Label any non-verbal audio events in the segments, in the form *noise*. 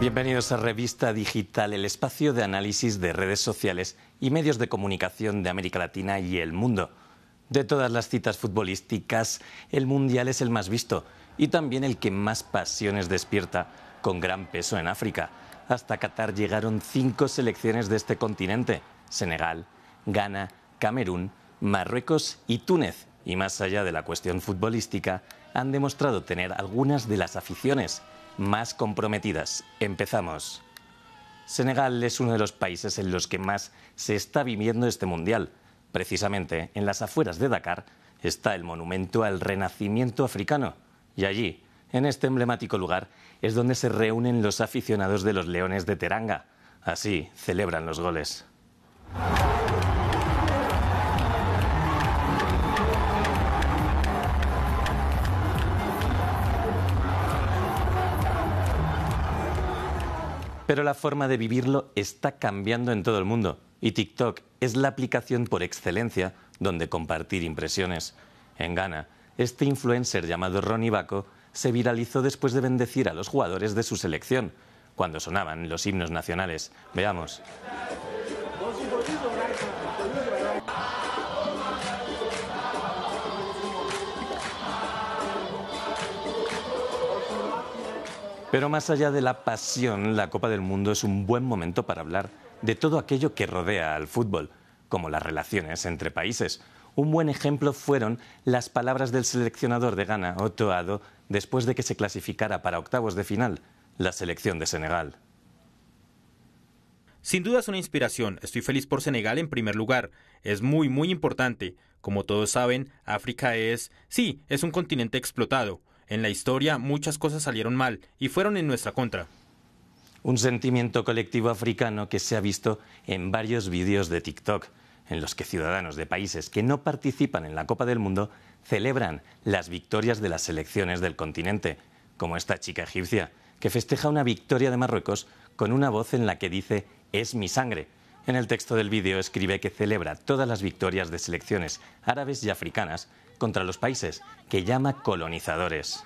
Bienvenidos a Revista Digital, el espacio de análisis de redes sociales y medios de comunicación de América Latina y el mundo. De todas las citas futbolísticas, el Mundial es el más visto y también el que más pasiones despierta, con gran peso en África. Hasta Qatar llegaron cinco selecciones de este continente, Senegal, Ghana, Camerún, Marruecos y Túnez. Y más allá de la cuestión futbolística, han demostrado tener algunas de las aficiones más comprometidas. Empezamos. Senegal es uno de los países en los que más se está viviendo este mundial. Precisamente en las afueras de Dakar está el monumento al renacimiento africano. Y allí, en este emblemático lugar, es donde se reúnen los aficionados de los Leones de Teranga. Así celebran los goles. Pero la forma de vivirlo está cambiando en todo el mundo y TikTok es la aplicación por excelencia donde compartir impresiones. En Ghana, este influencer llamado Ronnie Baco se viralizó después de bendecir a los jugadores de su selección, cuando sonaban los himnos nacionales. Veamos. Pero más allá de la pasión, la Copa del Mundo es un buen momento para hablar de todo aquello que rodea al fútbol, como las relaciones entre países. Un buen ejemplo fueron las palabras del seleccionador de Ghana, Otto Addo, después de que se clasificara para octavos de final la selección de Senegal. Sin duda es una inspiración. Estoy feliz por Senegal en primer lugar. Es muy, muy importante. Como todos saben, África es, sí, es un continente explotado. En la historia muchas cosas salieron mal y fueron en nuestra contra. Un sentimiento colectivo africano que se ha visto en varios vídeos de TikTok, en los que ciudadanos de países que no participan en la Copa del Mundo celebran las victorias de las selecciones del continente, como esta chica egipcia, que festeja una victoria de Marruecos con una voz en la que dice es mi sangre. En el texto del vídeo escribe que celebra todas las victorias de selecciones árabes y africanas contra los países que llama colonizadores.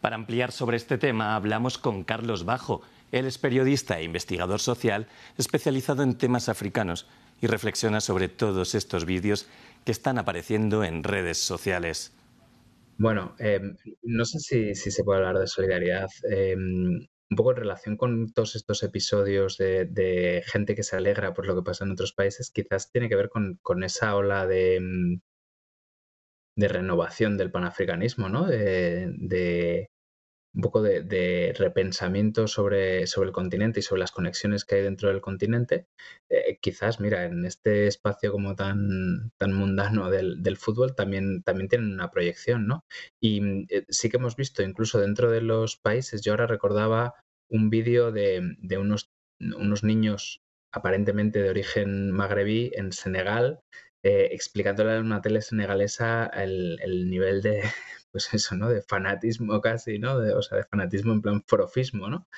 Para ampliar sobre este tema hablamos con Carlos Bajo. Él es periodista e investigador social especializado en temas africanos y reflexiona sobre todos estos vídeos que están apareciendo en redes sociales. Bueno, eh, no sé si, se puede hablar de solidaridad. Eh, un poco en relación con todos estos episodios de, gente que se alegra por lo que pasa en otros países, quizás tiene que ver con, esa ola de, mm, de renovación del panafricanismo, ¿no? De, un poco de, repensamiento sobre, sobre, el continente y sobre las conexiones que hay dentro del continente. Eh, quizás, mira, en este espacio como tan, tan mundano del, fútbol también, también tienen una proyección, ¿no? Y mm, eh, sí que hemos visto, incluso dentro de los países, yo ahora recordaba un vídeo de, de unos, unos niños aparentemente de origen magrebí en Senegal, eh, explicándole a una tele senegalesa el, el, nivel de, *laughs* pues eso, ¿no? De fanatismo casi, ¿no? De, o sea, de fanatismo en plan forofismo, ¿no?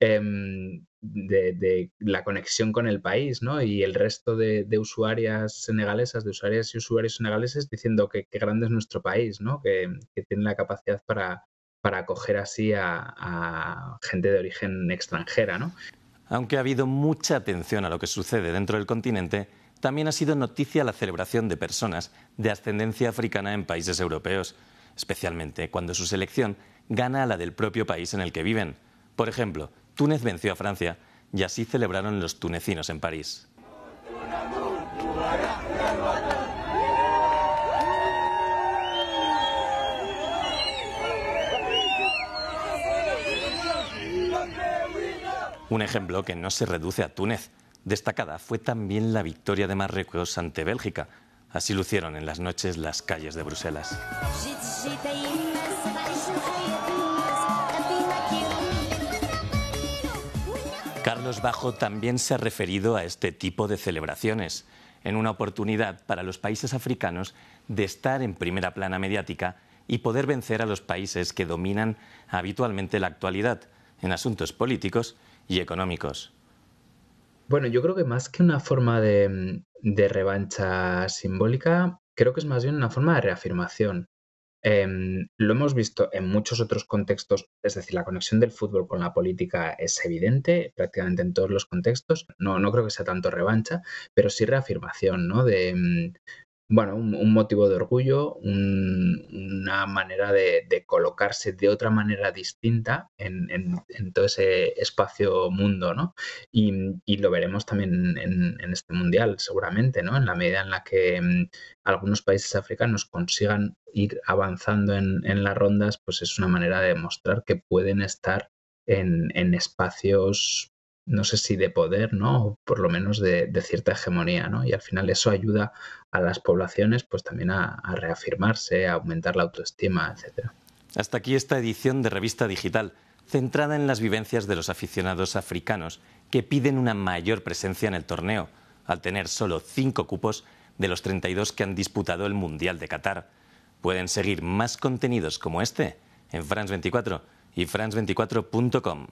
Em, de, la conexión con el país, ¿no? Y el resto de, de, usuarias senegalesas, de usuarias y usuarios senegaleses diciendo que, grande es nuestro país, ¿no? Que, que tiene la capacidad para, para acoger así a, gente de origen extranjera, ¿no? Aunque ha habido mucha atención a lo que sucede dentro del continente, también ha sido noticia la celebración de personas de ascendencia africana en países europeos, especialmente cuando su selección gana a la del propio país en el que viven. Por ejemplo, Túnez venció a Francia y así celebraron los tunecinos en París. Un ejemplo que no se reduce a Túnez. Destacada fue también la victoria de Marruecos ante Bélgica. Así lucieron en las noches las calles de Bruselas. Carlos Bajo también se ha referido a este tipo de celebraciones, en una oportunidad para los países africanos de estar en primera plana mediática y poder vencer a los países que dominan habitualmente la actualidad en asuntos políticos y económicos. Bueno, yo creo que más que una forma de, revancha simbólica, creo que es más bien una forma de reafirmación. Em, lo hemos visto en muchos otros contextos, es decir, la conexión del fútbol con la política es evidente prácticamente en todos los contextos. No, no creo que sea tanto revancha, pero sí reafirmación, ¿no? De, em, bueno, un, motivo de orgullo, una manera de, colocarse de otra manera distinta en, todo ese espacio mundo, ¿no? Y, lo veremos también en, este mundial, seguramente, ¿no? En la medida en la que mm, algunos países africanos consigan ir avanzando en, las rondas, pues es una manera de demostrar que pueden estar en, espacios no sé si de poder, ¿no? O por lo menos de, cierta hegemonía, ¿no? Y al final eso ayuda a las poblaciones pues también a, reafirmarse, a aumentar la autoestima, etcétera. Hasta aquí esta edición de Revista Digital, centrada en las vivencias de los aficionados africanos que piden una mayor presencia en el torneo, al tener solo cinco cupos de los 32 que han disputado el Mundial de Qatar. Pueden seguir más contenidos como este en France24 y france24.com.